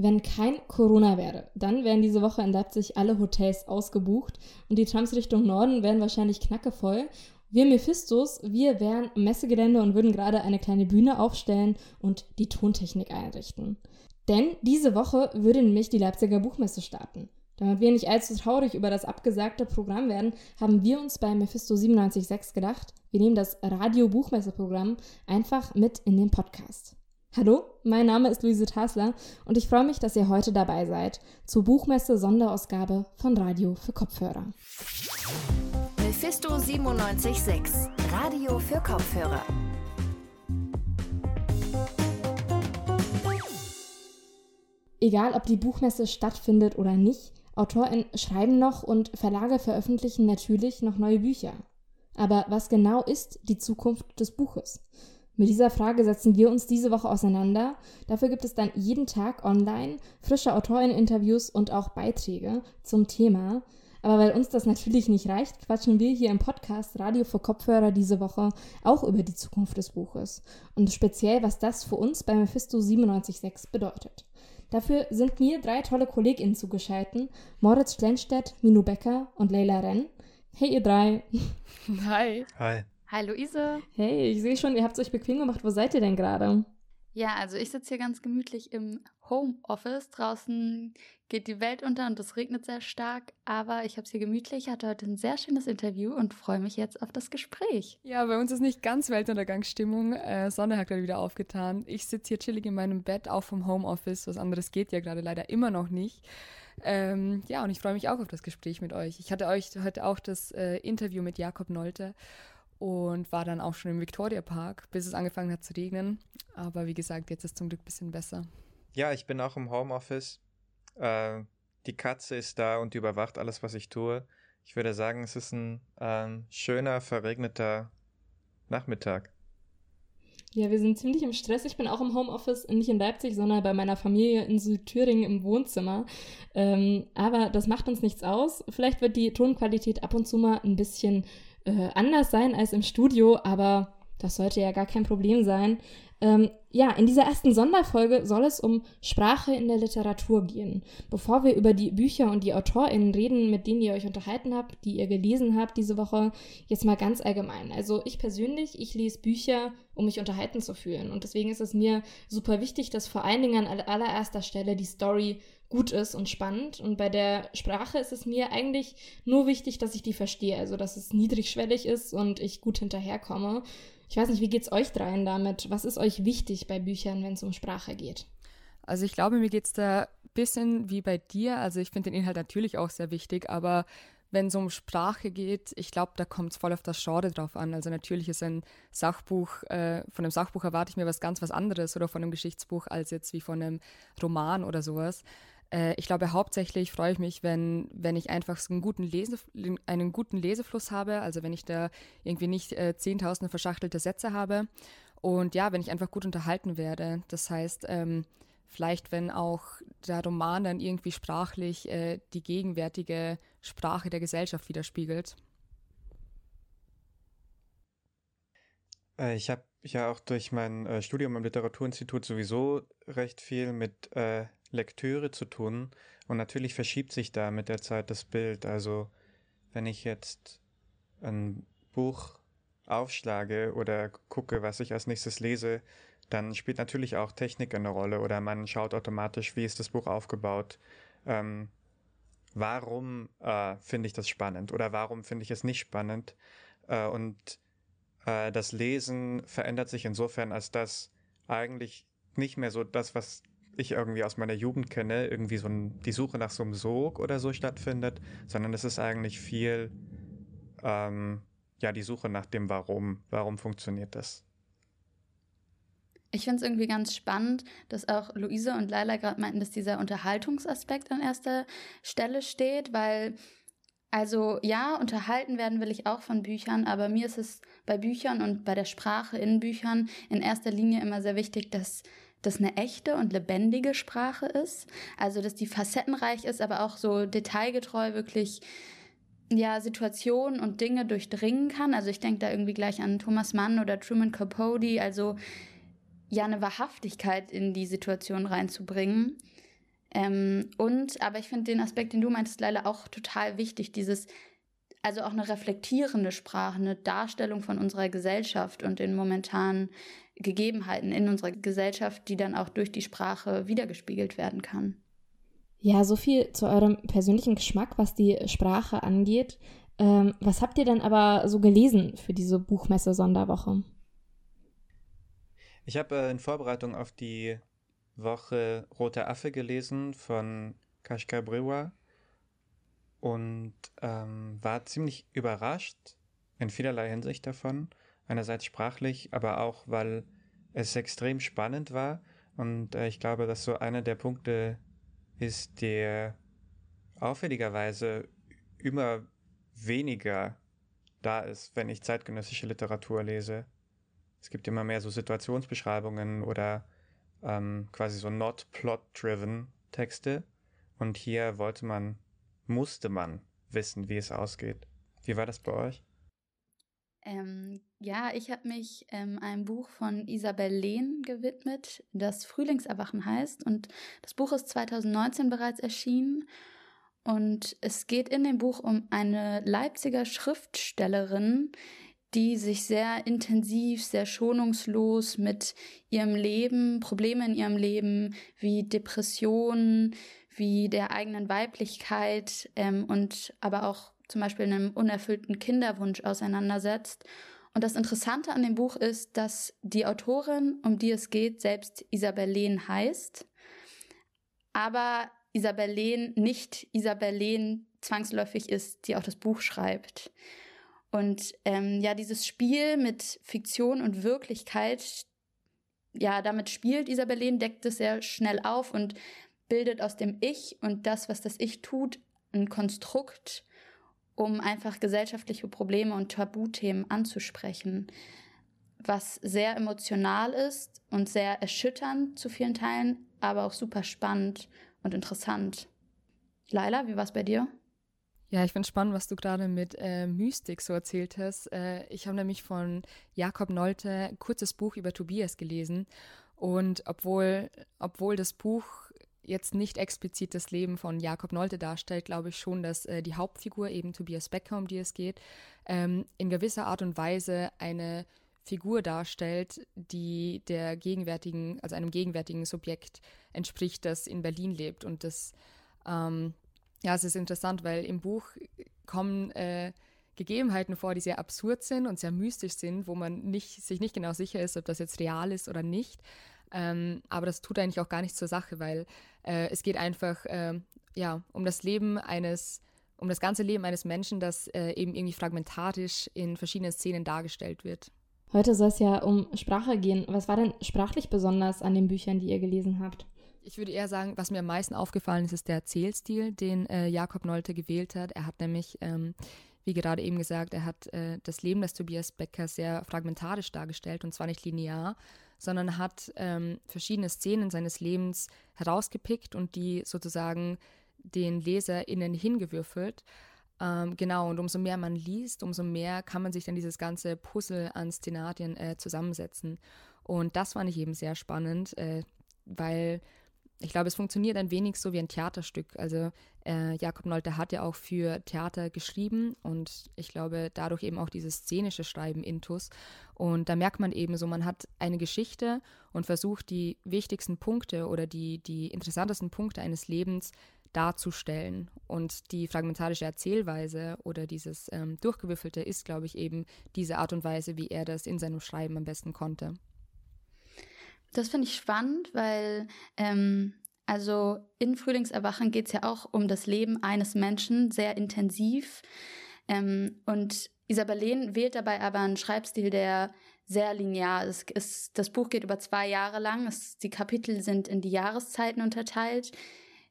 Wenn kein Corona wäre, dann wären diese Woche in Leipzig alle Hotels ausgebucht und die Trams Richtung Norden wären wahrscheinlich knackevoll. Wir Mephistos, wir wären im Messegelände und würden gerade eine kleine Bühne aufstellen und die Tontechnik einrichten. Denn diese Woche würde nämlich die Leipziger Buchmesse starten. Damit wir nicht allzu traurig über das abgesagte Programm werden, haben wir uns bei Mephisto 97.6 gedacht, wir nehmen das Radio-Buchmesse-Programm einfach mit in den Podcast. Hallo, mein Name ist Luise Tasler und ich freue mich, dass ihr heute dabei seid zur Buchmesse Sonderausgabe von Radio für Kopfhörer. Mephisto 97.6 Radio für Kopfhörer. Egal, ob die Buchmesse stattfindet oder nicht, AutorInnen schreiben noch und Verlage veröffentlichen natürlich noch neue Bücher. Aber was genau ist die Zukunft des Buches? Mit dieser Frage setzen wir uns diese Woche auseinander. Dafür gibt es dann jeden Tag online frische Autorinnen-Interviews und auch Beiträge zum Thema. Aber weil uns das natürlich nicht reicht, quatschen wir hier im Podcast Radio für Kopfhörer diese Woche auch über die Zukunft des Buches und speziell, was das für uns bei Mephisto 97.6 bedeutet. Dafür sind mir drei tolle KollegInnen zugeschaltet: Moritz Stlenstedt, Minu Becker und Leila Renn. Hey, ihr drei. Hi. Hi. Hi, Luise. Hey, ich sehe schon, ihr habt es euch bequem gemacht. Wo seid ihr denn gerade? Ja, also ich sitze hier ganz gemütlich im Homeoffice. Draußen geht die Welt unter und es regnet sehr stark, aber ich habe es hier gemütlich, Ich hatte heute ein sehr schönes Interview und freue mich jetzt auf das Gespräch. Ja, bei uns ist nicht ganz Weltuntergangsstimmung. Äh, Sonne hat gerade wieder aufgetan. Ich sitze hier chillig in meinem Bett, auch vom Homeoffice. Was anderes geht ja gerade leider immer noch nicht. Ähm, ja, und ich freue mich auch auf das Gespräch mit euch. Ich hatte euch heute auch das äh, Interview mit Jakob Nolte und war dann auch schon im Victoria Park, bis es angefangen hat zu regnen. Aber wie gesagt, jetzt ist es zum Glück ein bisschen besser. Ja, ich bin auch im Homeoffice. Äh, die Katze ist da und überwacht alles, was ich tue. Ich würde sagen, es ist ein ähm, schöner, verregneter Nachmittag. Ja, wir sind ziemlich im Stress. Ich bin auch im Homeoffice, nicht in Leipzig, sondern bei meiner Familie in Südthüringen im Wohnzimmer. Ähm, aber das macht uns nichts aus. Vielleicht wird die Tonqualität ab und zu mal ein bisschen äh, anders sein als im Studio, aber das sollte ja gar kein Problem sein. Ähm, ja, in dieser ersten Sonderfolge soll es um Sprache in der Literatur gehen. Bevor wir über die Bücher und die AutorInnen reden, mit denen ihr euch unterhalten habt, die ihr gelesen habt diese Woche, jetzt mal ganz allgemein. Also ich persönlich, ich lese Bücher, um mich unterhalten zu fühlen. Und deswegen ist es mir super wichtig, dass vor allen Dingen an allererster Stelle die Story gut ist und spannend. Und bei der Sprache ist es mir eigentlich nur wichtig, dass ich die verstehe. Also dass es niedrigschwellig ist und ich gut hinterherkomme. Ich weiß nicht, wie geht es euch dreien damit? Was ist euch wichtig bei Büchern, wenn es um Sprache geht? Also ich glaube, mir geht es da ein bisschen wie bei dir. Also ich finde den Inhalt natürlich auch sehr wichtig, aber wenn es um Sprache geht, ich glaube, da kommt es voll auf das Genre drauf an. Also natürlich ist ein Sachbuch, äh, von einem Sachbuch erwarte ich mir was ganz was anderes oder von einem Geschichtsbuch als jetzt wie von einem Roman oder sowas. Äh, ich glaube, hauptsächlich freue ich mich, wenn, wenn ich einfach einen guten, Lese, einen guten Lesefluss habe, also wenn ich da irgendwie nicht äh, zehntausende verschachtelte Sätze habe. Und ja, wenn ich einfach gut unterhalten werde. Das heißt, ähm, vielleicht wenn auch der Roman dann irgendwie sprachlich äh, die gegenwärtige Sprache der Gesellschaft widerspiegelt. Äh, ich habe ja auch durch mein äh, Studium am Literaturinstitut sowieso recht viel mit äh, Lektüre zu tun. Und natürlich verschiebt sich da mit der Zeit das Bild. Also wenn ich jetzt ein Buch aufschlage oder gucke, was ich als nächstes lese, dann spielt natürlich auch Technik eine Rolle oder man schaut automatisch, wie ist das Buch aufgebaut. Ähm, warum äh, finde ich das spannend oder warum finde ich es nicht spannend? Äh, und äh, das Lesen verändert sich insofern, als dass eigentlich nicht mehr so das, was ich irgendwie aus meiner Jugend kenne, irgendwie so ein, die Suche nach so einem Sog oder so stattfindet, sondern es ist eigentlich viel, ähm, ja, die Suche nach dem Warum. Warum funktioniert das? Ich finde es irgendwie ganz spannend, dass auch Luise und Laila gerade meinten, dass dieser Unterhaltungsaspekt an erster Stelle steht, weil, also ja, unterhalten werden will ich auch von Büchern, aber mir ist es bei Büchern und bei der Sprache in Büchern in erster Linie immer sehr wichtig, dass das eine echte und lebendige Sprache ist. Also, dass die facettenreich ist, aber auch so detailgetreu wirklich ja, Situationen und Dinge durchdringen kann. Also ich denke da irgendwie gleich an Thomas Mann oder Truman Capote, also ja, eine Wahrhaftigkeit in die Situation reinzubringen. Ähm, und, aber ich finde den Aspekt, den du meintest, Leila, auch total wichtig. Dieses, also auch eine reflektierende Sprache, eine Darstellung von unserer Gesellschaft und den momentanen Gegebenheiten in unserer Gesellschaft, die dann auch durch die Sprache wiedergespiegelt werden kann. Ja, so viel zu eurem persönlichen Geschmack, was die Sprache angeht. Ähm, was habt ihr denn aber so gelesen für diese Buchmesse-Sonderwoche? Ich habe äh, in Vorbereitung auf die Woche Roter Affe gelesen von Kashka Brewa und ähm, war ziemlich überrascht in vielerlei Hinsicht davon. Einerseits sprachlich, aber auch, weil es extrem spannend war. Und äh, ich glaube, dass so einer der Punkte ist, der auffälligerweise immer weniger da ist, wenn ich zeitgenössische Literatur lese. Es gibt immer mehr so Situationsbeschreibungen oder ähm, quasi so not plot-driven Texte. Und hier wollte man, musste man wissen, wie es ausgeht. Wie war das bei euch? Ähm, ja, ich habe mich ähm, einem Buch von Isabel Lehn gewidmet, das Frühlingserwachen heißt. Und das Buch ist 2019 bereits erschienen. Und es geht in dem Buch um eine Leipziger Schriftstellerin, die sich sehr intensiv, sehr schonungslos mit ihrem Leben, Probleme in ihrem Leben wie Depressionen, wie der eigenen Weiblichkeit ähm, und aber auch zum Beispiel einem unerfüllten Kinderwunsch auseinandersetzt. Und das Interessante an dem Buch ist, dass die Autorin, um die es geht, selbst Isabel Lehn heißt, aber Isabel Lehn nicht Isabel Lehn zwangsläufig ist, die auch das Buch schreibt. Und ähm, ja, dieses Spiel mit Fiktion und Wirklichkeit, ja, damit spielt Isabel Lehn, deckt es sehr schnell auf und bildet aus dem Ich und das, was das Ich tut, ein Konstrukt, um einfach gesellschaftliche Probleme und Tabuthemen anzusprechen, was sehr emotional ist und sehr erschütternd zu vielen Teilen, aber auch super spannend und interessant. Laila, wie war es bei dir? Ja, ich finde spannend, was du gerade mit äh, Mystik so erzählt hast. Äh, ich habe nämlich von Jakob Nolte ein kurzes Buch über Tobias gelesen. Und obwohl, obwohl das Buch jetzt nicht explizit das Leben von Jakob Nolte darstellt, glaube ich schon, dass äh, die Hauptfigur, eben Tobias Becker, um die es geht, ähm, in gewisser Art und Weise eine Figur darstellt, die der gegenwärtigen, also einem gegenwärtigen Subjekt entspricht, das in Berlin lebt. Und das, ähm, ja, es ist interessant, weil im Buch kommen äh, Gegebenheiten vor, die sehr absurd sind und sehr mystisch sind, wo man nicht, sich nicht genau sicher ist, ob das jetzt real ist oder nicht. Ähm, aber das tut eigentlich auch gar nichts zur Sache, weil äh, es geht einfach äh, ja, um das Leben eines, um das ganze Leben eines Menschen, das äh, eben irgendwie fragmentarisch in verschiedenen Szenen dargestellt wird. Heute soll es ja um Sprache gehen. Was war denn sprachlich besonders an den Büchern, die ihr gelesen habt? Ich würde eher sagen, was mir am meisten aufgefallen ist, ist der Erzählstil, den äh, Jakob Nolte gewählt hat. Er hat nämlich, ähm, wie gerade eben gesagt, er hat äh, das Leben des Tobias Becker sehr fragmentarisch dargestellt und zwar nicht linear, sondern hat ähm, verschiedene Szenen seines Lebens herausgepickt und die sozusagen den LeserInnen hingewürfelt. Ähm, genau, und umso mehr man liest, umso mehr kann man sich dann dieses ganze Puzzle an Szenarien äh, zusammensetzen. Und das fand ich eben sehr spannend, äh, weil ich glaube, es funktioniert ein wenig so wie ein Theaterstück. Also äh, Jakob Nolte hat ja auch für Theater geschrieben und ich glaube dadurch eben auch dieses szenische Schreiben intus. Und da merkt man eben so, man hat eine Geschichte und versucht die wichtigsten Punkte oder die, die interessantesten Punkte eines Lebens darzustellen. Und die fragmentarische Erzählweise oder dieses ähm, Durchgewürfelte ist, glaube ich, eben diese Art und Weise, wie er das in seinem Schreiben am besten konnte. Das finde ich spannend, weil ähm, also in Frühlingserwachen geht es ja auch um das Leben eines Menschen sehr intensiv. Ähm, und Isabel Lehn wählt dabei aber einen Schreibstil, der sehr linear ist. Es, das Buch geht über zwei Jahre lang. Es, die Kapitel sind in die Jahreszeiten unterteilt.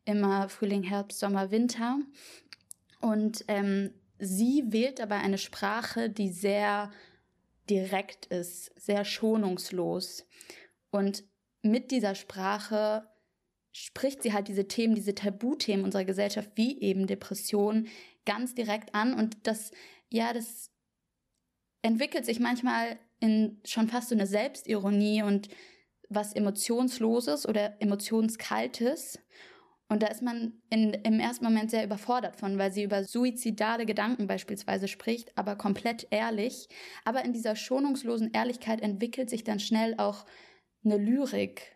Immer Frühling, Herbst, Sommer, Winter. Und ähm, sie wählt dabei eine Sprache, die sehr direkt ist, sehr schonungslos. Und mit dieser Sprache spricht sie halt diese Themen, diese Tabuthemen unserer Gesellschaft, wie eben Depression, ganz direkt an. Und das, ja, das entwickelt sich manchmal in schon fast so eine Selbstironie und was Emotionsloses oder Emotionskaltes. Und da ist man in, im ersten Moment sehr überfordert von, weil sie über suizidale Gedanken beispielsweise spricht, aber komplett ehrlich. Aber in dieser schonungslosen Ehrlichkeit entwickelt sich dann schnell auch eine Lyrik.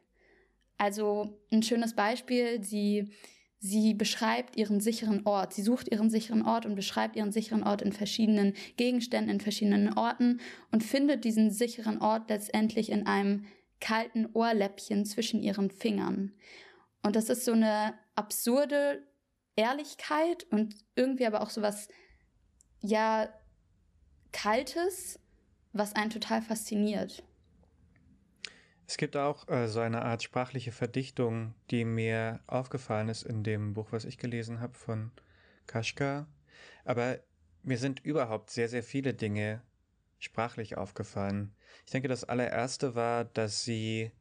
Also ein schönes Beispiel, sie, sie beschreibt ihren sicheren Ort. Sie sucht ihren sicheren Ort und beschreibt ihren sicheren Ort in verschiedenen Gegenständen, in verschiedenen Orten und findet diesen sicheren Ort letztendlich in einem kalten Ohrläppchen zwischen ihren Fingern. Und das ist so eine absurde Ehrlichkeit und irgendwie aber auch so was, ja, Kaltes, was einen total fasziniert. Es gibt auch äh, so eine Art sprachliche Verdichtung, die mir aufgefallen ist in dem Buch, was ich gelesen habe von Kaschka. Aber mir sind überhaupt sehr, sehr viele Dinge sprachlich aufgefallen. Ich denke, das allererste war, dass sie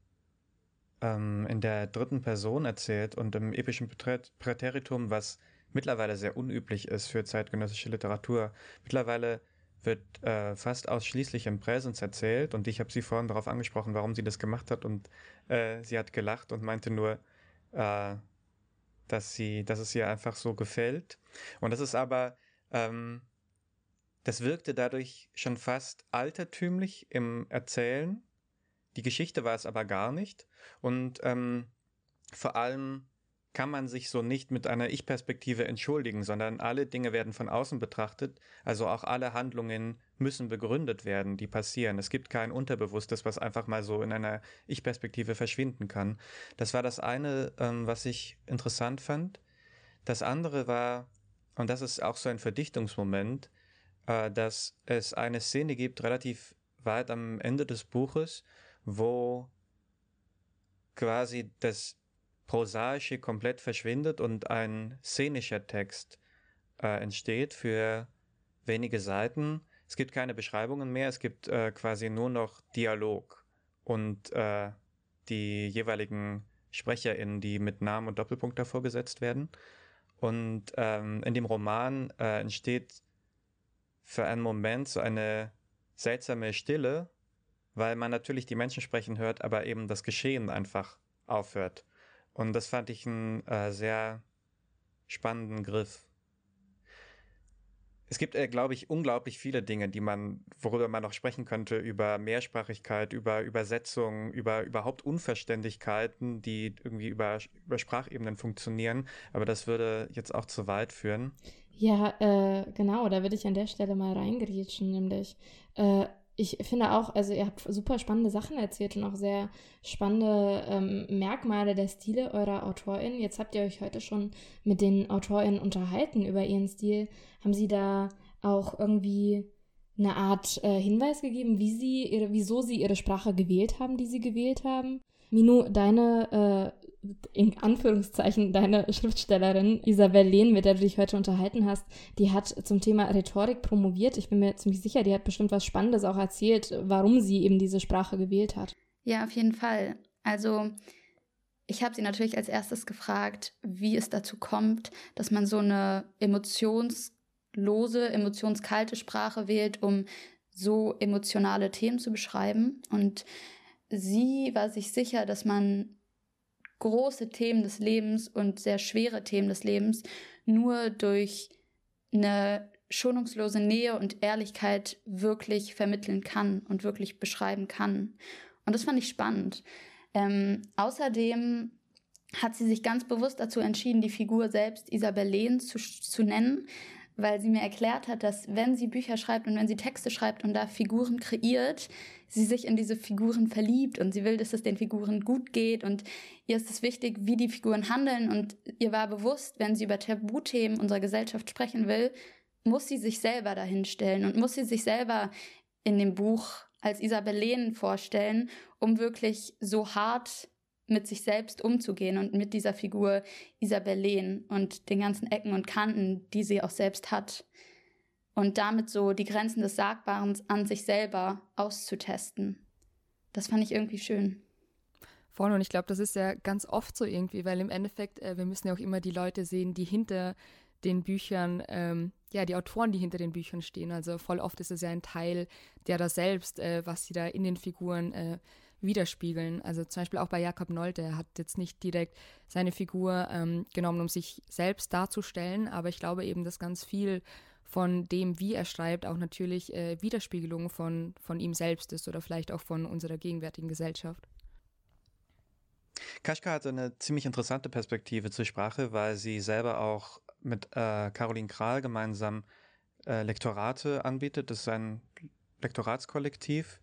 ähm, in der dritten Person erzählt und im epischen Präteritum, was mittlerweile sehr unüblich ist für zeitgenössische Literatur. Mittlerweile wird äh, fast ausschließlich im Präsens erzählt und ich habe sie vorhin darauf angesprochen, warum sie das gemacht hat und äh, sie hat gelacht und meinte nur, äh, dass sie, dass es ihr einfach so gefällt. Und das ist aber, ähm, das wirkte dadurch schon fast altertümlich im Erzählen die Geschichte war es aber gar nicht. Und ähm, vor allem kann man sich so nicht mit einer Ich-Perspektive entschuldigen, sondern alle Dinge werden von außen betrachtet, also auch alle Handlungen müssen begründet werden, die passieren. Es gibt kein Unterbewusstes, was einfach mal so in einer Ich-Perspektive verschwinden kann. Das war das eine, ähm, was ich interessant fand. Das andere war, und das ist auch so ein Verdichtungsmoment, äh, dass es eine Szene gibt, relativ weit am Ende des Buches, wo quasi das Prosaische komplett verschwindet und ein szenischer Text äh, entsteht für wenige Seiten. Es gibt keine Beschreibungen mehr, es gibt äh, quasi nur noch Dialog und äh, die jeweiligen SprecherInnen, die mit Namen und Doppelpunkt davor gesetzt werden. Und ähm, in dem Roman äh, entsteht für einen Moment so eine seltsame Stille, weil man natürlich die Menschen sprechen hört, aber eben das Geschehen einfach aufhört. Und das fand ich einen äh, sehr spannenden Griff. Es gibt, äh, glaube ich, unglaublich viele Dinge, die man, worüber man noch sprechen könnte, über Mehrsprachigkeit, über Übersetzung, über überhaupt Unverständlichkeiten, die irgendwie über, über Sprachebenen funktionieren. Aber das würde jetzt auch zu weit führen. Ja, äh, genau, da würde ich an der Stelle mal reingrätschen, nämlich äh, ich finde auch, also ihr habt super spannende Sachen erzählt und auch sehr spannende ähm, Merkmale der Stile eurer AutorInnen. Jetzt habt ihr euch heute schon mit den AutorInnen unterhalten über ihren Stil. Haben sie da auch irgendwie eine Art äh, Hinweis gegeben, wie sie ihre, wieso sie ihre Sprache gewählt haben, die sie gewählt haben? Minu, deine äh, in Anführungszeichen deine Schriftstellerin Isabel Lehn, mit der du dich heute unterhalten hast, die hat zum Thema Rhetorik promoviert. Ich bin mir ziemlich sicher, die hat bestimmt was Spannendes auch erzählt, warum sie eben diese Sprache gewählt hat. Ja, auf jeden Fall. Also ich habe sie natürlich als erstes gefragt, wie es dazu kommt, dass man so eine emotionslose, emotionskalte Sprache wählt, um so emotionale Themen zu beschreiben. Und sie war sich sicher, dass man große Themen des Lebens und sehr schwere Themen des Lebens nur durch eine schonungslose Nähe und Ehrlichkeit wirklich vermitteln kann und wirklich beschreiben kann. Und das fand ich spannend. Ähm, außerdem hat sie sich ganz bewusst dazu entschieden, die Figur selbst Isabel Lehn zu, zu nennen, weil sie mir erklärt hat, dass wenn sie Bücher schreibt und wenn sie Texte schreibt und da Figuren kreiert, sie sich in diese Figuren verliebt und sie will, dass es den Figuren gut geht und ihr ist es wichtig, wie die Figuren handeln und ihr war bewusst, wenn sie über Tabuthemen unserer Gesellschaft sprechen will, muss sie sich selber dahinstellen und muss sie sich selber in dem Buch als Isabel vorstellen, um wirklich so hart mit sich selbst umzugehen und mit dieser Figur Isabel Lehn und den ganzen Ecken und Kanten, die sie auch selbst hat. Und damit so die Grenzen des Sagbaren an sich selber auszutesten. Das fand ich irgendwie schön. Voll, und ich glaube, das ist ja ganz oft so irgendwie, weil im Endeffekt, äh, wir müssen ja auch immer die Leute sehen, die hinter den Büchern, ähm, ja, die Autoren, die hinter den Büchern stehen. Also voll oft ist es ja ein Teil der da selbst, äh, was sie da in den Figuren äh, widerspiegeln. Also zum Beispiel auch bei Jakob Nolte, er hat jetzt nicht direkt seine Figur ähm, genommen, um sich selbst darzustellen, aber ich glaube eben, dass ganz viel von dem, wie er schreibt, auch natürlich äh, Widerspiegelung von, von ihm selbst ist oder vielleicht auch von unserer gegenwärtigen Gesellschaft. Kaschka hat eine ziemlich interessante Perspektive zur Sprache, weil sie selber auch mit äh, Caroline Kral gemeinsam äh, Lektorate anbietet. Das ist ein Lektoratskollektiv,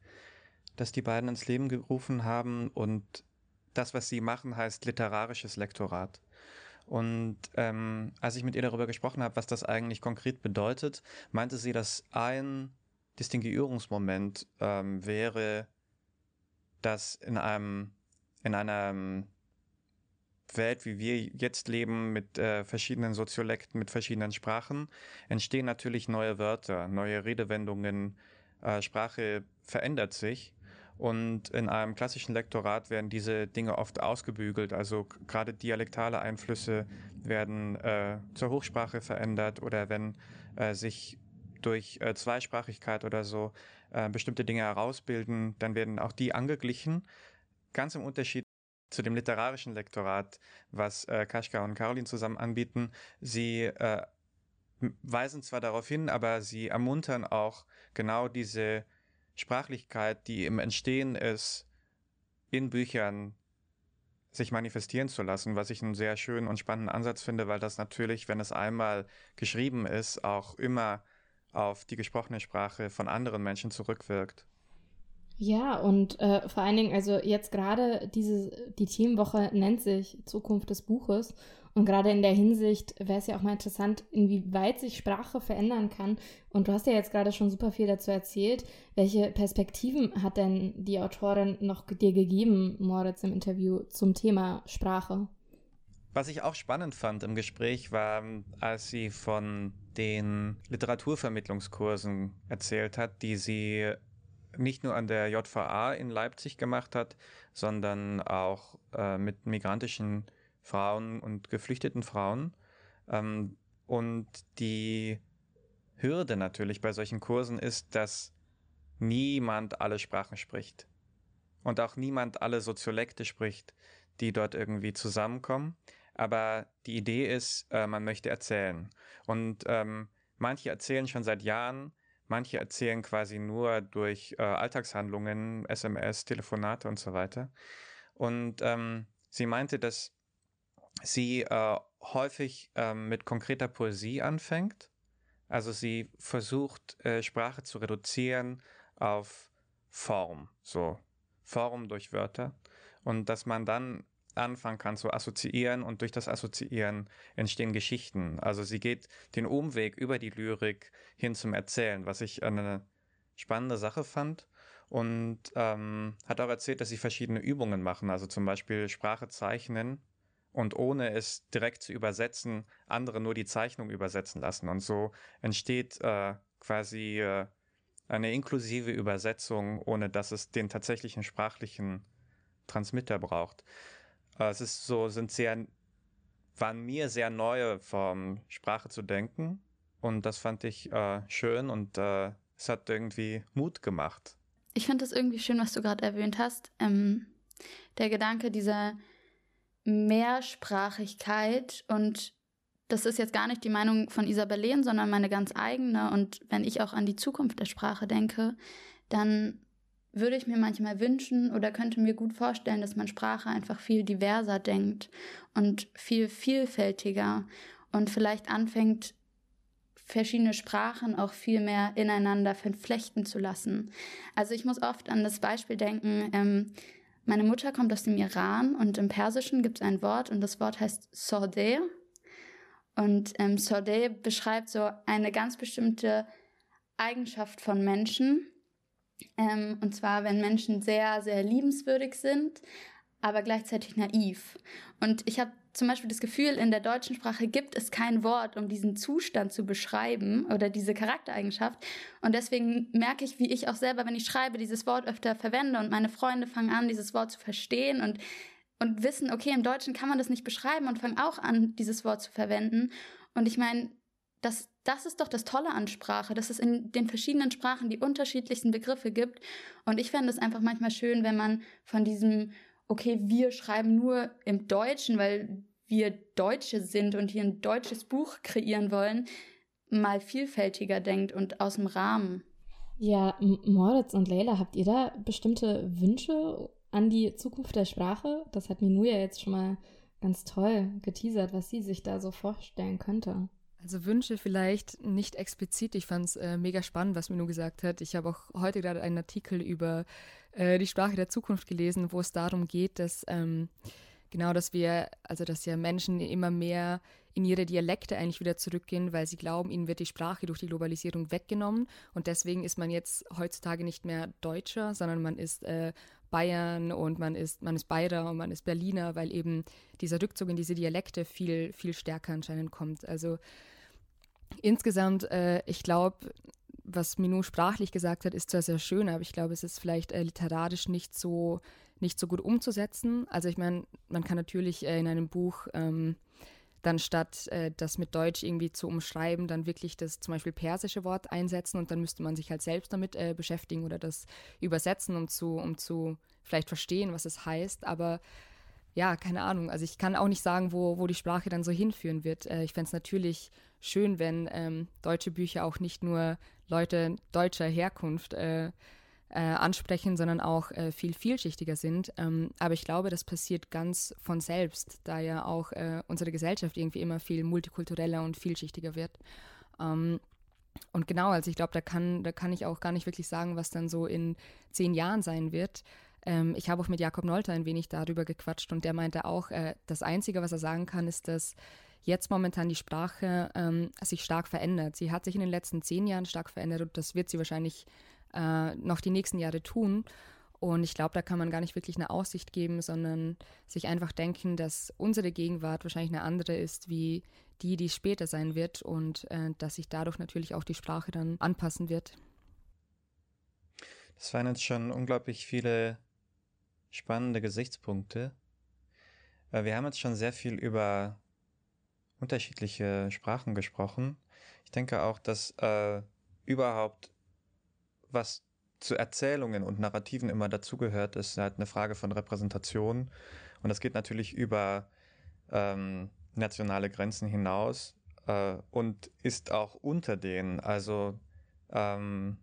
das die beiden ins Leben gerufen haben. Und das, was sie machen, heißt literarisches Lektorat. Und ähm, als ich mit ihr darüber gesprochen habe, was das eigentlich konkret bedeutet, meinte sie, dass ein Distinguierungsmoment ähm, wäre, dass in einem in einer ähm, Welt, wie wir jetzt leben, mit äh, verschiedenen Soziolekten, mit verschiedenen Sprachen, entstehen natürlich neue Wörter, neue Redewendungen, äh, Sprache verändert sich. Und in einem klassischen Lektorat werden diese Dinge oft ausgebügelt. Also gerade dialektale Einflüsse werden äh, zur Hochsprache verändert oder wenn äh, sich durch äh, Zweisprachigkeit oder so äh, bestimmte Dinge herausbilden, dann werden auch die angeglichen ganz im Unterschied zu dem literarischen Lektorat, was äh, Kaschka und Caroline zusammen anbieten. Sie äh, weisen zwar darauf hin, aber sie ermuntern auch genau diese Sprachlichkeit, die im Entstehen ist, in Büchern sich manifestieren zu lassen, was ich einen sehr schönen und spannenden Ansatz finde, weil das natürlich, wenn es einmal geschrieben ist, auch immer auf die gesprochene Sprache von anderen Menschen zurückwirkt. Ja, und äh, vor allen Dingen, also jetzt gerade diese, die Themenwoche nennt sich Zukunft des Buches. Und gerade in der Hinsicht wäre es ja auch mal interessant, inwieweit sich Sprache verändern kann. Und du hast ja jetzt gerade schon super viel dazu erzählt. Welche Perspektiven hat denn die Autorin noch dir gegeben, Moritz, im Interview zum Thema Sprache? Was ich auch spannend fand im Gespräch war, als sie von den Literaturvermittlungskursen erzählt hat, die sie nicht nur an der JVA in Leipzig gemacht hat, sondern auch äh, mit migrantischen Frauen und geflüchteten Frauen. Ähm, und die Hürde natürlich bei solchen Kursen ist, dass niemand alle Sprachen spricht. Und auch niemand alle Soziolekte spricht, die dort irgendwie zusammenkommen. Aber die Idee ist, äh, man möchte erzählen. Und ähm, manche erzählen schon seit Jahren, Manche erzählen quasi nur durch äh, Alltagshandlungen, SMS, Telefonate und so weiter. Und ähm, sie meinte, dass sie äh, häufig äh, mit konkreter Poesie anfängt. Also sie versucht, äh, Sprache zu reduzieren auf Form, so Form durch Wörter. Und dass man dann anfangen kann zu assoziieren und durch das Assoziieren entstehen Geschichten. Also sie geht den Umweg über die Lyrik hin zum Erzählen, was ich eine spannende Sache fand und ähm, hat auch erzählt, dass sie verschiedene Übungen machen, also zum Beispiel Sprache zeichnen und ohne es direkt zu übersetzen, andere nur die Zeichnung übersetzen lassen. Und so entsteht äh, quasi äh, eine inklusive Übersetzung, ohne dass es den tatsächlichen sprachlichen Transmitter braucht. Äh, es ist so, sind sehr, waren mir sehr neue Formen, Sprache zu denken. Und das fand ich äh, schön und äh, es hat irgendwie Mut gemacht. Ich finde es irgendwie schön, was du gerade erwähnt hast. Ähm, der Gedanke dieser Mehrsprachigkeit und das ist jetzt gar nicht die Meinung von Isabel Lehn, sondern meine ganz eigene. Und wenn ich auch an die Zukunft der Sprache denke, dann würde ich mir manchmal wünschen oder könnte mir gut vorstellen, dass man Sprache einfach viel diverser denkt und viel vielfältiger und vielleicht anfängt, verschiedene Sprachen auch viel mehr ineinander verflechten zu lassen. Also ich muss oft an das Beispiel denken, ähm, meine Mutter kommt aus dem Iran und im Persischen gibt es ein Wort und das Wort heißt Sordeh. Und ähm, Sordeh beschreibt so eine ganz bestimmte Eigenschaft von Menschen, ähm, und zwar, wenn Menschen sehr, sehr liebenswürdig sind, aber gleichzeitig naiv. Und ich habe zum Beispiel das Gefühl, in der deutschen Sprache gibt es kein Wort, um diesen Zustand zu beschreiben oder diese Charaktereigenschaft. Und deswegen merke ich, wie ich auch selber, wenn ich schreibe, dieses Wort öfter verwende und meine Freunde fangen an, dieses Wort zu verstehen und, und wissen, okay, im Deutschen kann man das nicht beschreiben und fangen auch an, dieses Wort zu verwenden. Und ich meine, das das ist doch das Tolle an Sprache, dass es in den verschiedenen Sprachen die unterschiedlichsten Begriffe gibt. Und ich fände es einfach manchmal schön, wenn man von diesem, okay, wir schreiben nur im Deutschen, weil wir Deutsche sind und hier ein deutsches Buch kreieren wollen, mal vielfältiger denkt und aus dem Rahmen. Ja, Moritz und Leila, habt ihr da bestimmte Wünsche an die Zukunft der Sprache? Das hat Minu ja jetzt schon mal ganz toll geteasert, was sie sich da so vorstellen könnte. Also Wünsche vielleicht nicht explizit. Ich fand es äh, mega spannend, was Minu gesagt hat. Ich habe auch heute gerade einen Artikel über äh, die Sprache der Zukunft gelesen, wo es darum geht, dass ähm, genau, dass wir, also dass ja Menschen immer mehr in ihre Dialekte eigentlich wieder zurückgehen, weil sie glauben, ihnen wird die Sprache durch die Globalisierung weggenommen. Und deswegen ist man jetzt heutzutage nicht mehr Deutscher, sondern man ist äh, Bayern und man ist, man ist Bayer und man ist Berliner, weil eben dieser Rückzug in diese Dialekte viel, viel stärker anscheinend kommt. Also insgesamt, äh, ich glaube, was Minou sprachlich gesagt hat, ist zwar sehr schön, aber ich glaube, es ist vielleicht äh, literarisch nicht so, nicht so gut umzusetzen. Also ich meine, man kann natürlich äh, in einem Buch ähm, dann statt äh, das mit Deutsch irgendwie zu umschreiben, dann wirklich das zum Beispiel persische Wort einsetzen und dann müsste man sich halt selbst damit äh, beschäftigen oder das übersetzen, um zu, um zu vielleicht verstehen, was es heißt. Aber ja, keine Ahnung. Also ich kann auch nicht sagen, wo, wo die Sprache dann so hinführen wird. Äh, ich fände es natürlich schön, wenn ähm, deutsche Bücher auch nicht nur Leute deutscher Herkunft äh, äh, ansprechen, sondern auch äh, viel vielschichtiger sind. Ähm, aber ich glaube, das passiert ganz von selbst, da ja auch äh, unsere Gesellschaft irgendwie immer viel multikultureller und vielschichtiger wird. Ähm, und genau, also ich glaube, da kann, da kann ich auch gar nicht wirklich sagen, was dann so in zehn Jahren sein wird. Ähm, ich habe auch mit Jakob Nolter ein wenig darüber gequatscht und der meinte auch, äh, das Einzige, was er sagen kann, ist, dass jetzt momentan die Sprache ähm, sich stark verändert. Sie hat sich in den letzten zehn Jahren stark verändert und das wird sie wahrscheinlich äh, noch die nächsten Jahre tun. Und ich glaube, da kann man gar nicht wirklich eine Aussicht geben, sondern sich einfach denken, dass unsere Gegenwart wahrscheinlich eine andere ist, wie die, die später sein wird und äh, dass sich dadurch natürlich auch die Sprache dann anpassen wird. Das waren jetzt schon unglaublich viele spannende Gesichtspunkte. Äh, wir haben jetzt schon sehr viel über unterschiedliche Sprachen gesprochen. Ich denke auch, dass äh, überhaupt was zu Erzählungen und Narrativen immer dazugehört, ist halt eine Frage von Repräsentation. Und das geht natürlich über ähm, nationale Grenzen hinaus äh, und ist auch unter denen, also ähm,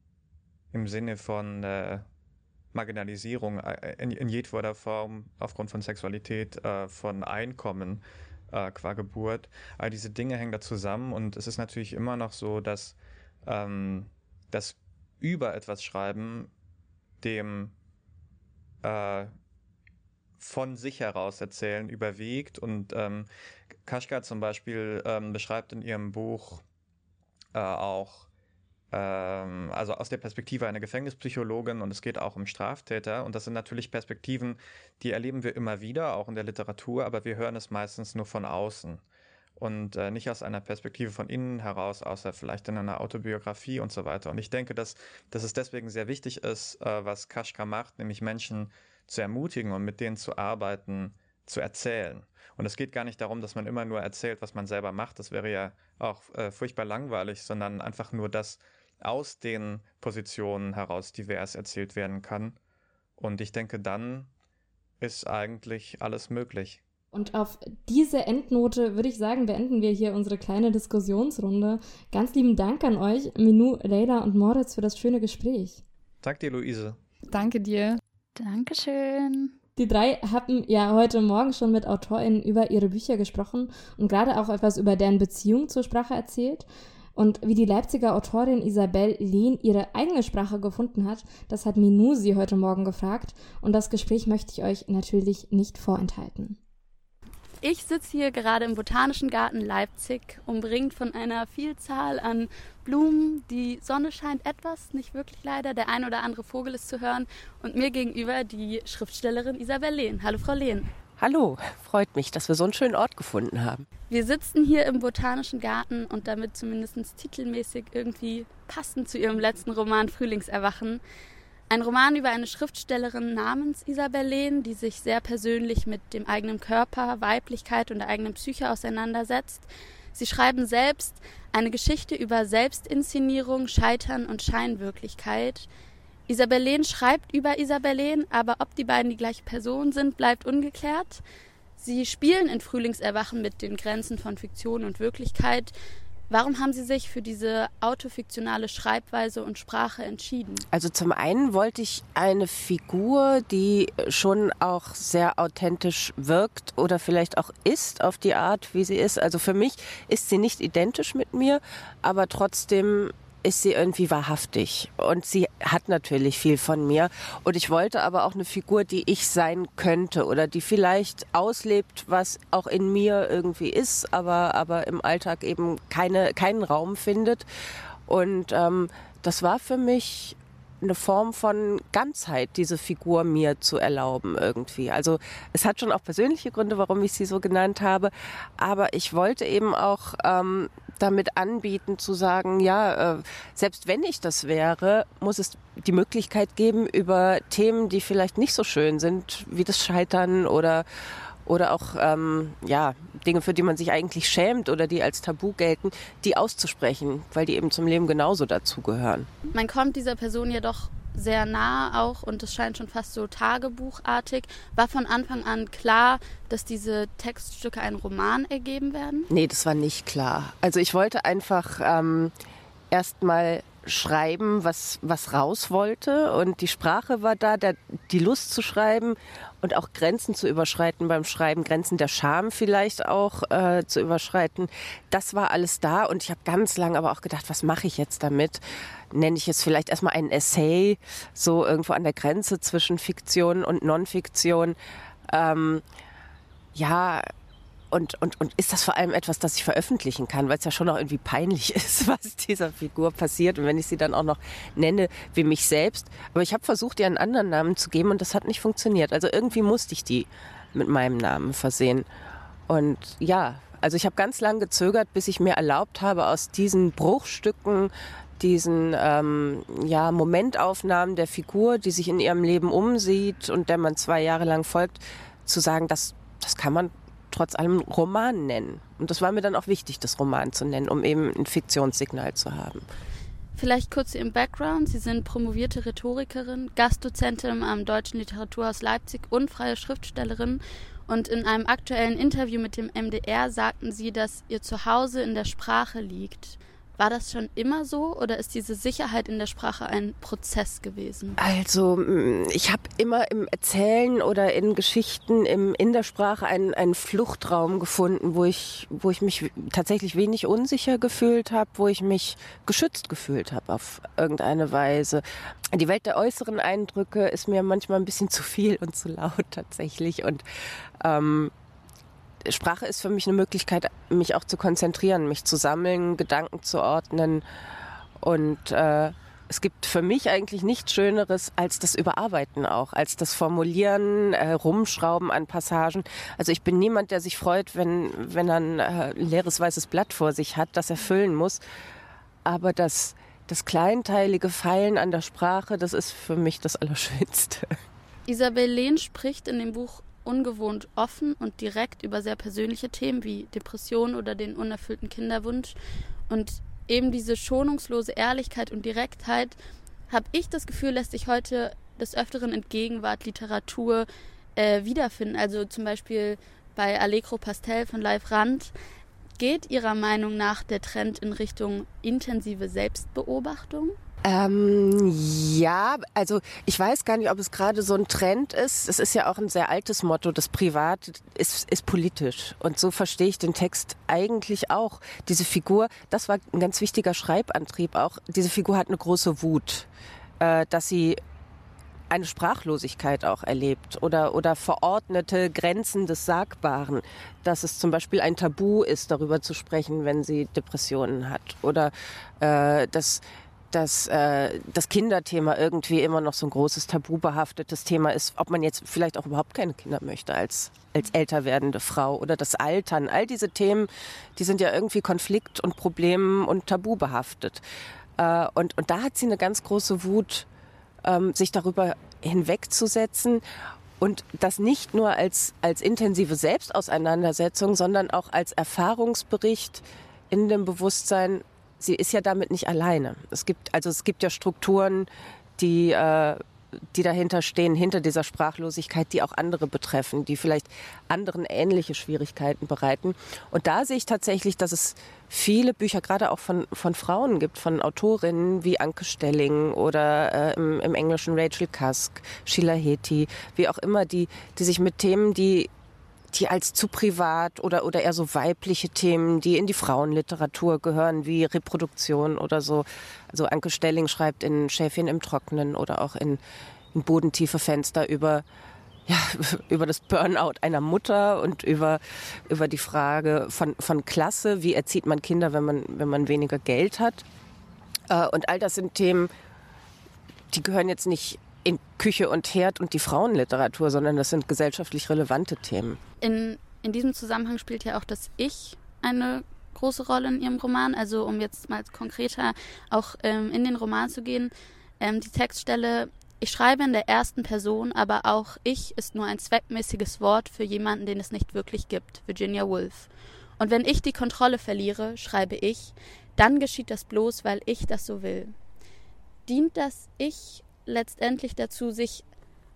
im Sinne von äh, Marginalisierung äh, in, in jedweder Form aufgrund von Sexualität, äh, von Einkommen äh, qua Geburt. All diese Dinge hängen da zusammen und es ist natürlich immer noch so, dass ähm, das über etwas schreiben, dem äh, von sich heraus erzählen überwiegt. Und ähm, Kaschka zum Beispiel ähm, beschreibt in ihrem Buch äh, auch, ähm, also aus der Perspektive einer Gefängnispsychologin und es geht auch um Straftäter. Und das sind natürlich Perspektiven, die erleben wir immer wieder, auch in der Literatur, aber wir hören es meistens nur von außen und äh, nicht aus einer Perspektive von innen heraus, außer vielleicht in einer Autobiografie und so weiter. Und ich denke, dass, dass es deswegen sehr wichtig ist, äh, was Kaschka macht, nämlich Menschen zu ermutigen und mit denen zu arbeiten, zu erzählen. Und es geht gar nicht darum, dass man immer nur erzählt, was man selber macht. Das wäre ja auch äh, furchtbar langweilig, sondern einfach nur, dass aus den Positionen heraus divers erzählt werden kann. Und ich denke, dann ist eigentlich alles möglich. Und auf diese Endnote würde ich sagen, beenden wir hier unsere kleine Diskussionsrunde. Ganz lieben Dank an euch, Minou, Leila und Moritz, für das schöne Gespräch. Danke dir, Luise. Danke dir. Dankeschön. Die drei hatten ja heute Morgen schon mit AutorInnen über ihre Bücher gesprochen und gerade auch etwas über deren Beziehung zur Sprache erzählt. Und wie die Leipziger Autorin Isabel Lehn ihre eigene Sprache gefunden hat, das hat Minou sie heute Morgen gefragt. Und das Gespräch möchte ich euch natürlich nicht vorenthalten. Ich sitze hier gerade im Botanischen Garten Leipzig, umringt von einer Vielzahl an Blumen. Die Sonne scheint etwas, nicht wirklich leider. Der ein oder andere Vogel ist zu hören. Und mir gegenüber die Schriftstellerin Isabel Lehn. Hallo, Frau Lehn. Hallo, freut mich, dass wir so einen schönen Ort gefunden haben. Wir sitzen hier im Botanischen Garten und damit zumindest titelmäßig irgendwie passend zu Ihrem letzten Roman Frühlingserwachen ein Roman über eine Schriftstellerin namens Isabel Lehn, die sich sehr persönlich mit dem eigenen Körper, Weiblichkeit und der eigenen Psyche auseinandersetzt. Sie schreiben selbst eine Geschichte über Selbstinszenierung, Scheitern und Scheinwirklichkeit. Isabellen schreibt über Isabellen, aber ob die beiden die gleiche Person sind, bleibt ungeklärt. Sie spielen in Frühlingserwachen mit den Grenzen von Fiktion und Wirklichkeit. Warum haben Sie sich für diese autofiktionale Schreibweise und Sprache entschieden? Also zum einen wollte ich eine Figur, die schon auch sehr authentisch wirkt oder vielleicht auch ist auf die Art, wie sie ist. Also für mich ist sie nicht identisch mit mir, aber trotzdem ist sie irgendwie wahrhaftig. Und sie hat natürlich viel von mir. Und ich wollte aber auch eine Figur, die ich sein könnte oder die vielleicht auslebt, was auch in mir irgendwie ist, aber aber im Alltag eben keine keinen Raum findet. Und ähm, das war für mich eine Form von Ganzheit, diese Figur mir zu erlauben irgendwie. Also es hat schon auch persönliche Gründe, warum ich sie so genannt habe, aber ich wollte eben auch ähm, damit anbieten zu sagen, ja, äh, selbst wenn ich das wäre, muss es die Möglichkeit geben, über Themen, die vielleicht nicht so schön sind, wie das Scheitern oder oder auch ähm, ja Dinge, für die man sich eigentlich schämt oder die als Tabu gelten, die auszusprechen, weil die eben zum Leben genauso dazugehören. Man kommt dieser Person ja doch sehr nah auch und es scheint schon fast so tagebuchartig. War von Anfang an klar, dass diese Textstücke einen Roman ergeben werden? Nee, das war nicht klar. Also ich wollte einfach ähm, erstmal schreiben, was, was raus wollte und die Sprache war da, der, die Lust zu schreiben und auch Grenzen zu überschreiten beim Schreiben, Grenzen der Scham vielleicht auch äh, zu überschreiten. Das war alles da und ich habe ganz lange aber auch gedacht, was mache ich jetzt damit? Nenne ich es vielleicht erstmal ein Essay, so irgendwo an der Grenze zwischen Fiktion und Non-Fiktion. Ähm, ja, und, und, und ist das vor allem etwas, das ich veröffentlichen kann, weil es ja schon auch irgendwie peinlich ist, was dieser Figur passiert. Und wenn ich sie dann auch noch nenne wie mich selbst. Aber ich habe versucht, ihr einen anderen Namen zu geben und das hat nicht funktioniert. Also irgendwie musste ich die mit meinem Namen versehen. Und ja, also ich habe ganz lange gezögert, bis ich mir erlaubt habe, aus diesen Bruchstücken diesen ähm, ja, Momentaufnahmen der Figur, die sich in ihrem Leben umsieht und der man zwei Jahre lang folgt, zu sagen, das, das kann man trotz allem Roman nennen. Und das war mir dann auch wichtig, das Roman zu nennen, um eben ein Fiktionssignal zu haben. Vielleicht kurz Ihrem Background. Sie sind promovierte Rhetorikerin, Gastdozentin am Deutschen Literaturhaus Leipzig und freie Schriftstellerin. Und in einem aktuellen Interview mit dem MDR sagten Sie, dass Ihr Zuhause in der Sprache liegt. War das schon immer so oder ist diese Sicherheit in der Sprache ein Prozess gewesen? Also mm, ich habe immer im Erzählen oder in Geschichten im, in der Sprache einen, einen Fluchtraum gefunden, wo ich, wo ich mich tatsächlich wenig unsicher gefühlt habe, wo ich mich geschützt gefühlt habe auf irgendeine Weise. Die Welt der äußeren Eindrücke ist mir manchmal ein bisschen zu viel und zu laut tatsächlich und ähm, Sprache ist für mich eine Möglichkeit, mich auch zu konzentrieren, mich zu sammeln, Gedanken zu ordnen. Und äh, es gibt für mich eigentlich nichts Schöneres als das Überarbeiten auch, als das Formulieren, äh, Rumschrauben an Passagen. Also ich bin niemand, der sich freut, wenn, wenn er ein äh, leeres weißes Blatt vor sich hat, das er füllen muss. Aber das, das kleinteilige Feilen an der Sprache, das ist für mich das Allerschönste. Isabel Lehn spricht in dem Buch ungewohnt offen und direkt über sehr persönliche Themen wie Depression oder den unerfüllten Kinderwunsch. Und eben diese schonungslose Ehrlichkeit und Direktheit, habe ich das Gefühl, lässt sich heute des Öfteren in Gegenwart Literatur äh, wiederfinden. Also zum Beispiel bei Allegro Pastel von Live Rand. Geht Ihrer Meinung nach der Trend in Richtung intensive Selbstbeobachtung? Ähm, ja, also ich weiß gar nicht, ob es gerade so ein Trend ist. Es ist ja auch ein sehr altes Motto, das Privat ist, ist politisch. Und so verstehe ich den Text eigentlich auch. Diese Figur, das war ein ganz wichtiger Schreibantrieb auch. Diese Figur hat eine große Wut, äh, dass sie eine Sprachlosigkeit auch erlebt oder, oder verordnete Grenzen des Sagbaren, dass es zum Beispiel ein Tabu ist, darüber zu sprechen, wenn sie Depressionen hat oder äh, dass dass äh, das Kinderthema irgendwie immer noch so ein großes tabubehaftetes Thema ist, ob man jetzt vielleicht auch überhaupt keine Kinder möchte als, als älter werdende Frau oder das Altern. All diese Themen, die sind ja irgendwie Konflikt und Problem und tabubehaftet. Äh, und, und da hat sie eine ganz große Wut, ähm, sich darüber hinwegzusetzen Und das nicht nur als, als intensive Selbstauseinandersetzung, sondern auch als Erfahrungsbericht in dem Bewusstsein, sie ist ja damit nicht alleine. Es gibt, also es gibt ja Strukturen, die äh, die dahinter stehen, hinter dieser Sprachlosigkeit, die auch andere betreffen, die vielleicht anderen ähnliche Schwierigkeiten bereiten. Und da sehe ich tatsächlich, dass es viele Bücher, gerade auch von, von Frauen gibt, von Autorinnen wie Anke Stelling oder äh, im, im, Englischen Rachel Cusk, Sheila Heti, wie auch immer, die, die sich mit Themen, die die als zu privat oder, oder eher so weibliche Themen, die in die Frauenliteratur gehören, wie Reproduktion oder so. Also Anke Stelling schreibt in Schäfchen im Trocknen oder auch in, in Bodentiefe Fenster über ja, über das Burnout einer Mutter und über, über die Frage von, von Klasse, wie erzieht man Kinder, wenn man, wenn man weniger Geld hat. Äh, und all das sind Themen, die gehören jetzt nicht in Küche und Herd und die Frauenliteratur, sondern das sind gesellschaftlich relevante Themen. In, in diesem Zusammenhang spielt ja auch das Ich eine große Rolle in ihrem Roman. Also um jetzt mal konkreter auch ähm, in den Roman zu gehen, ähm, die Textstelle ich schreibe in der ersten Person, aber auch ich ist nur ein zweckmäßiges Wort für jemanden, den es nicht wirklich gibt. Virginia Woolf. Und wenn ich die Kontrolle verliere, schreibe ich, dann geschieht das bloß, weil ich das so will. Dient das Ich letztendlich dazu, sich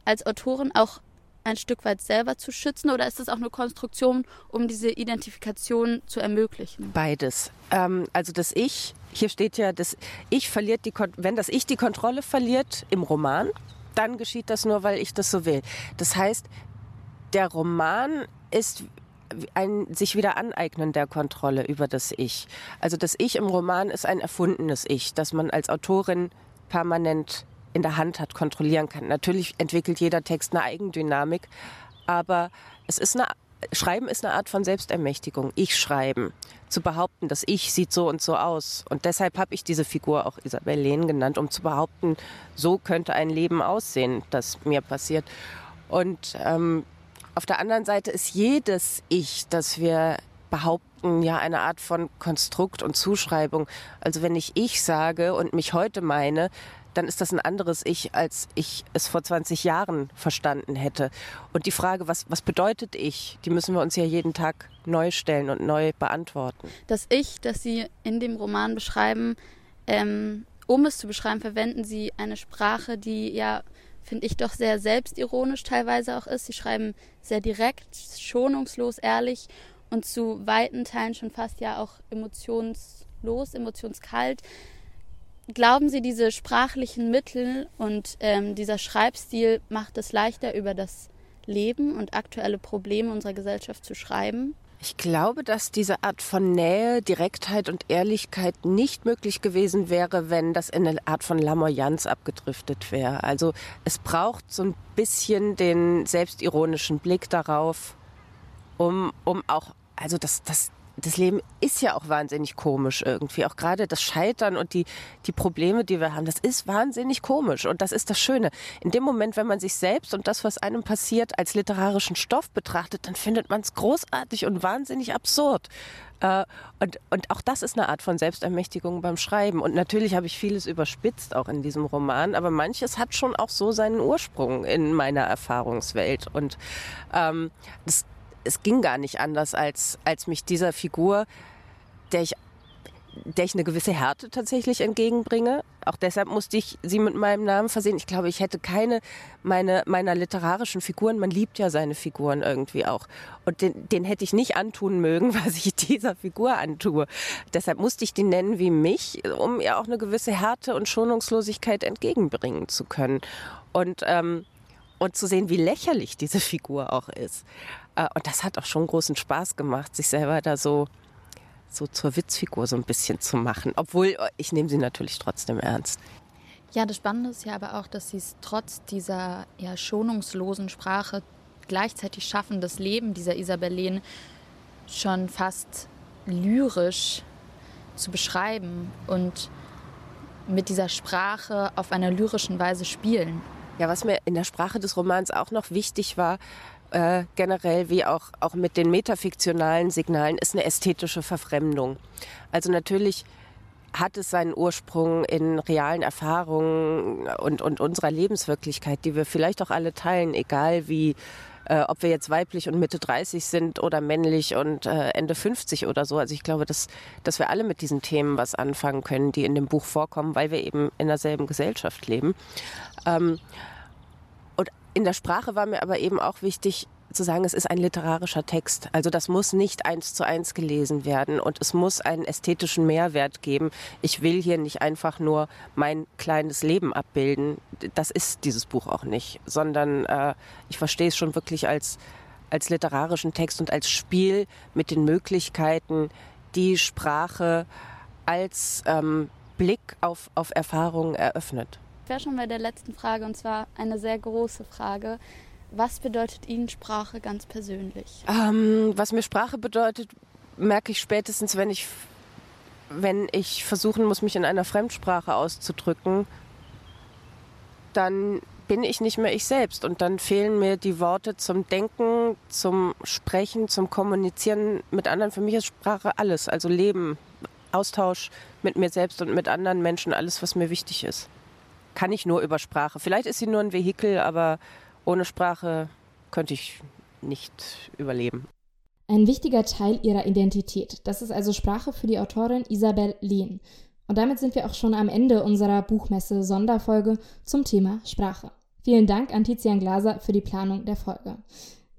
als Autorin auch ein Stück weit selber zu schützen oder ist das auch eine Konstruktion, um diese Identifikation zu ermöglichen? Beides. Ähm, also das Ich, hier steht ja, das Ich verliert die, wenn das Ich die Kontrolle verliert im Roman, dann geschieht das nur, weil ich das so will. Das heißt, der Roman ist ein sich wieder aneignen der Kontrolle über das Ich. Also das Ich im Roman ist ein erfundenes Ich, das man als Autorin permanent in der Hand hat, kontrollieren kann. Natürlich entwickelt jeder Text eine Eigendynamik, aber es ist eine Schreiben ist eine Art von Selbstermächtigung. Ich schreiben. Zu behaupten, das Ich sieht so und so aus. Und deshalb habe ich diese Figur auch Isabel Lehn genannt, um zu behaupten, so könnte ein Leben aussehen, das mir passiert. Und ähm, auf der anderen Seite ist jedes Ich, das wir behaupten, ja eine Art von Konstrukt und Zuschreibung. Also wenn ich ich sage und mich heute meine, dann ist das ein anderes Ich, als ich es vor 20 Jahren verstanden hätte. Und die Frage, was, was bedeutet Ich, die müssen wir uns ja jeden Tag neu stellen und neu beantworten. Das Ich, das Sie in dem Roman beschreiben, ähm, um es zu beschreiben, verwenden Sie eine Sprache, die ja, finde ich, doch sehr selbstironisch teilweise auch ist. Sie schreiben sehr direkt, schonungslos, ehrlich und zu weiten Teilen schon fast ja auch emotionslos, emotionskalt. Glauben Sie, diese sprachlichen Mittel und ähm, dieser Schreibstil macht es leichter, über das Leben und aktuelle Probleme unserer Gesellschaft zu schreiben? Ich glaube, dass diese Art von Nähe, Direktheit und Ehrlichkeit nicht möglich gewesen wäre, wenn das in eine Art von Lamoyanz abgedriftet wäre. Also es braucht so ein bisschen den selbstironischen Blick darauf, um, um auch, also das, das, das Leben ist ja auch wahnsinnig komisch irgendwie. Auch gerade das Scheitern und die, die Probleme, die wir haben, das ist wahnsinnig komisch. Und das ist das Schöne. In dem Moment, wenn man sich selbst und das, was einem passiert, als literarischen Stoff betrachtet, dann findet man es großartig und wahnsinnig absurd. Äh, und, und auch das ist eine Art von Selbstermächtigung beim Schreiben. Und natürlich habe ich vieles überspitzt auch in diesem Roman, aber manches hat schon auch so seinen Ursprung in meiner Erfahrungswelt. Und ähm, das es ging gar nicht anders, als, als mich dieser Figur, der ich, der ich eine gewisse Härte tatsächlich entgegenbringe. Auch deshalb musste ich sie mit meinem Namen versehen. Ich glaube, ich hätte keine meine, meiner literarischen Figuren, man liebt ja seine Figuren irgendwie auch. Und den, den hätte ich nicht antun mögen, was ich dieser Figur antue. Deshalb musste ich die nennen wie mich, um ihr auch eine gewisse Härte und Schonungslosigkeit entgegenbringen zu können. Und ähm, und zu sehen, wie lächerlich diese Figur auch ist. Äh, und das hat auch schon großen Spaß gemacht, sich selber da so, so zur Witzfigur so ein bisschen zu machen. Obwohl, äh, ich nehme sie natürlich trotzdem ernst. Ja, das Spannende ist ja aber auch, dass sie es trotz dieser ja, schonungslosen Sprache gleichzeitig schaffen, das Leben dieser Isabellin schon fast lyrisch zu beschreiben und mit dieser Sprache auf einer lyrischen Weise spielen. Ja, was mir in der Sprache des Romans auch noch wichtig war, äh, generell wie auch, auch mit den metafiktionalen Signalen, ist eine ästhetische Verfremdung. Also natürlich hat es seinen Ursprung in realen Erfahrungen und, und unserer Lebenswirklichkeit, die wir vielleicht auch alle teilen, egal wie, äh, ob wir jetzt weiblich und Mitte 30 sind oder männlich und äh, Ende 50 oder so. Also ich glaube, dass, dass wir alle mit diesen Themen was anfangen können, die in dem Buch vorkommen, weil wir eben in derselben Gesellschaft leben. Ähm, in der Sprache war mir aber eben auch wichtig, zu sagen, es ist ein literarischer Text. Also das muss nicht eins zu eins gelesen werden und es muss einen ästhetischen Mehrwert geben. Ich will hier nicht einfach nur mein kleines Leben abbilden. Das ist dieses Buch auch nicht, sondern äh, ich verstehe es schon wirklich als, als literarischen Text und als Spiel mit den Möglichkeiten, die Sprache als ähm, Blick auf, auf Erfahrungen eröffnet. Ich wäre schon bei der letzten Frage und zwar eine sehr große Frage. Was bedeutet Ihnen Sprache ganz persönlich? Ähm, was mir Sprache bedeutet, merke ich spätestens, wenn ich, wenn ich versuchen muss, mich in einer Fremdsprache auszudrücken, dann bin ich nicht mehr ich selbst und dann fehlen mir die Worte zum Denken, zum Sprechen, zum Kommunizieren mit anderen. Für mich ist Sprache alles, also Leben, Austausch mit mir selbst und mit anderen Menschen, alles, was mir wichtig ist. Kann ich nur über Sprache. Vielleicht ist sie nur ein Vehikel, aber ohne Sprache könnte ich nicht überleben. Ein wichtiger Teil ihrer Identität. Das ist also Sprache für die Autorin Isabel Lehn. Und damit sind wir auch schon am Ende unserer Buchmesse Sonderfolge zum Thema Sprache. Vielen Dank an Tizian Glaser für die Planung der Folge.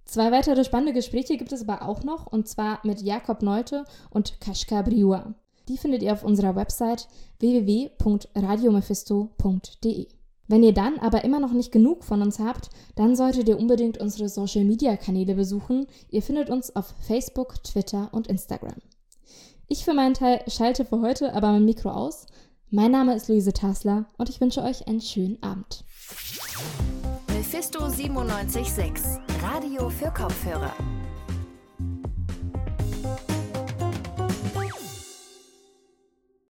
Zwei weitere spannende Gespräche gibt es aber auch noch, und zwar mit Jakob Neute und Kashka Briua. Die findet ihr auf unserer Website www.radiomephisto.de. Wenn ihr dann aber immer noch nicht genug von uns habt, dann solltet ihr unbedingt unsere Social Media Kanäle besuchen. Ihr findet uns auf Facebook, Twitter und Instagram. Ich für meinen Teil schalte für heute aber mein Mikro aus. Mein Name ist Luise Tasler und ich wünsche euch einen schönen Abend. Mephisto 976, Radio für Kopfhörer.